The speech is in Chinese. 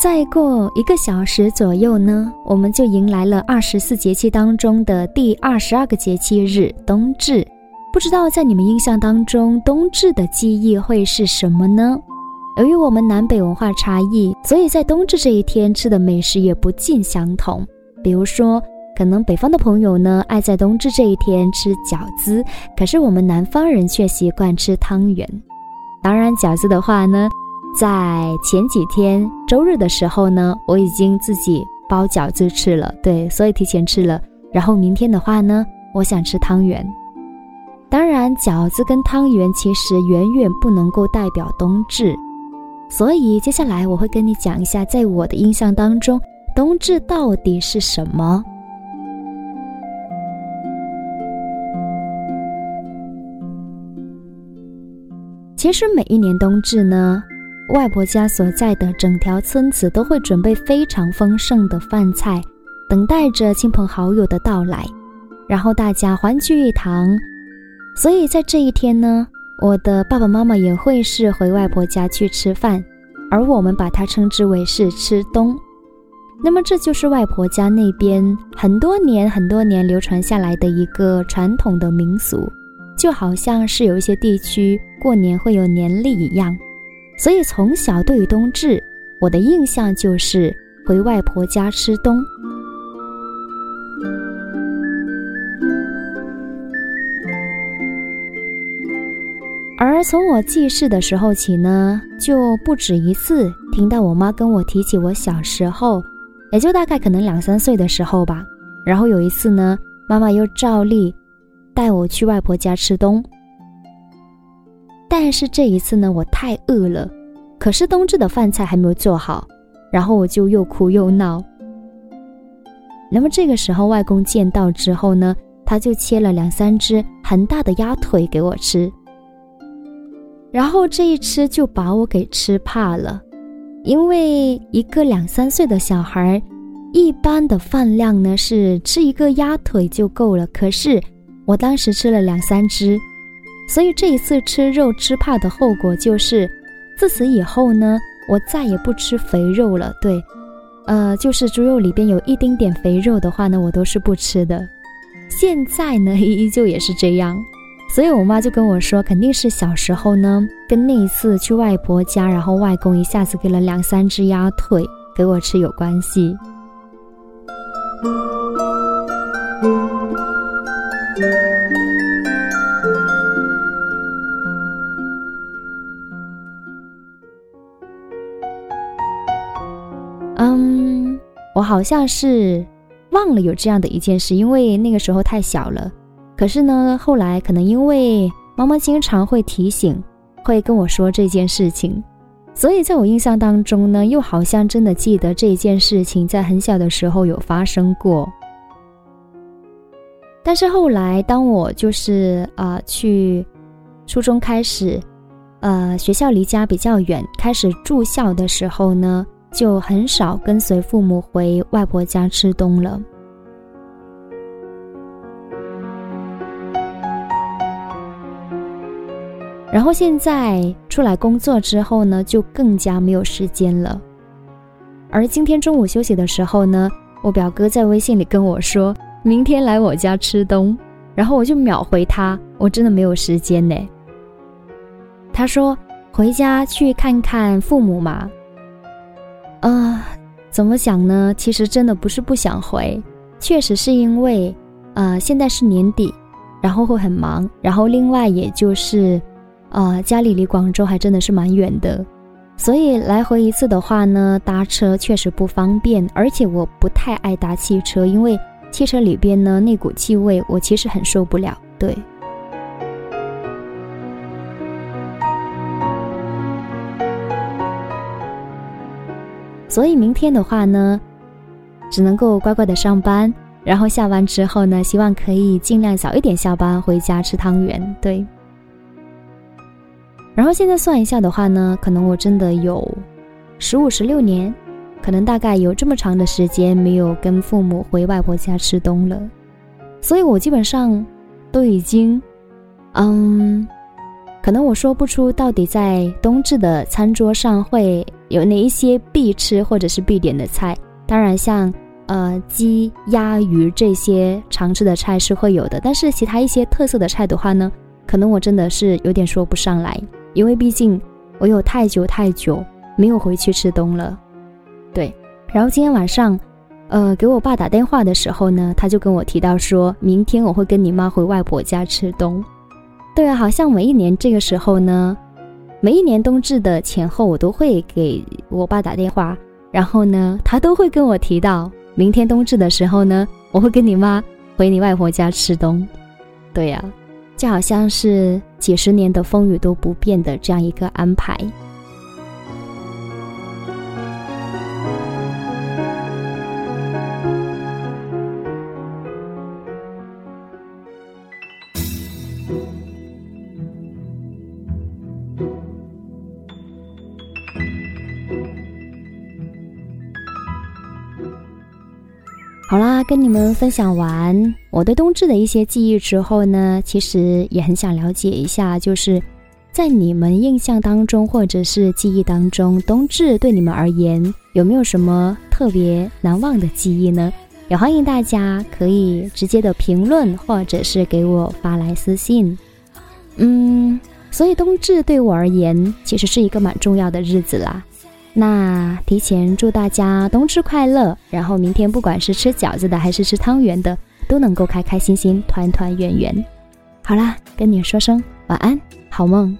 再过一个小时左右呢，我们就迎来了二十四节气当中的第二十二个节气日冬至。不知道在你们印象当中，冬至的记忆会是什么呢？由于我们南北文化差异，所以在冬至这一天吃的美食也不尽相同。比如说，可能北方的朋友呢爱在冬至这一天吃饺子，可是我们南方人却习惯吃汤圆。当然，饺子的话呢，在前几天周日的时候呢，我已经自己包饺子吃了，对，所以提前吃了。然后明天的话呢，我想吃汤圆。当然，饺子跟汤圆其实远远不能够代表冬至，所以接下来我会跟你讲一下，在我的印象当中，冬至到底是什么。其实每一年冬至呢，外婆家所在的整条村子都会准备非常丰盛的饭菜，等待着亲朋好友的到来，然后大家欢聚一堂。所以在这一天呢，我的爸爸妈妈也会是回外婆家去吃饭，而我们把它称之为是吃冬。那么这就是外婆家那边很多年很多年流传下来的一个传统的民俗，就好像是有一些地区过年会有年历一样。所以从小对于冬至，我的印象就是回外婆家吃冬。而从我记事的时候起呢，就不止一次听到我妈跟我提起我小时候，也就大概可能两三岁的时候吧。然后有一次呢，妈妈又照例带我去外婆家吃冬。但是这一次呢，我太饿了，可是冬至的饭菜还没有做好，然后我就又哭又闹。那么这个时候，外公见到之后呢，他就切了两三只很大的鸭腿给我吃。然后这一吃就把我给吃怕了，因为一个两三岁的小孩，一般的饭量呢是吃一个鸭腿就够了。可是我当时吃了两三只，所以这一次吃肉吃怕的后果就是，自此以后呢，我再也不吃肥肉了。对，呃，就是猪肉里边有一丁点肥肉的话呢，我都是不吃的。现在呢，依旧也是这样。所以我妈就跟我说，肯定是小时候呢，跟那一次去外婆家，然后外公一下子给了两三只鸭腿给我吃有关系。嗯，我好像是忘了有这样的一件事，因为那个时候太小了。可是呢，后来可能因为妈妈经常会提醒，会跟我说这件事情，所以在我印象当中呢，又好像真的记得这一件事情在很小的时候有发生过。但是后来，当我就是啊去初中开始，呃学校离家比较远，开始住校的时候呢，就很少跟随父母回外婆家吃冬了。然后现在出来工作之后呢，就更加没有时间了。而今天中午休息的时候呢，我表哥在微信里跟我说，明天来我家吃冬，然后我就秒回他，我真的没有时间呢。他说回家去看看父母嘛。啊，怎么讲呢？其实真的不是不想回，确实是因为，呃，现在是年底，然后会很忙，然后另外也就是。啊，家里离广州还真的是蛮远的，所以来回一次的话呢，搭车确实不方便，而且我不太爱搭汽车，因为汽车里边呢那股气味我其实很受不了。对，所以明天的话呢，只能够乖乖的上班，然后下班之后呢，希望可以尽量早一点下班回家吃汤圆。对。然后现在算一下的话呢，可能我真的有十五、十六年，可能大概有这么长的时间没有跟父母回外婆家吃冬了，所以我基本上都已经，嗯，可能我说不出到底在冬至的餐桌上会有哪一些必吃或者是必点的菜。当然，像呃鸡、鸭、鱼这些常吃的菜是会有的，但是其他一些特色的菜的话呢，可能我真的是有点说不上来，因为毕竟我有太久太久没有回去吃冬了。对，然后今天晚上，呃，给我爸打电话的时候呢，他就跟我提到说，明天我会跟你妈回外婆家吃冬。对啊，好像每一年这个时候呢，每一年冬至的前后，我都会给我爸打电话，然后呢，他都会跟我提到，明天冬至的时候呢，我会跟你妈回你外婆家吃冬。对呀，就好像是几十年的风雨都不变的这样一个安排。跟你们分享完我对冬至的一些记忆之后呢，其实也很想了解一下，就是在你们印象当中或者是记忆当中，冬至对你们而言有没有什么特别难忘的记忆呢？也欢迎大家可以直接的评论或者是给我发来私信。嗯，所以冬至对我而言其实是一个蛮重要的日子啦。那提前祝大家冬至快乐，然后明天不管是吃饺子的还是吃汤圆的，都能够开开心心、团团圆圆。好啦，跟你说声晚安，好梦。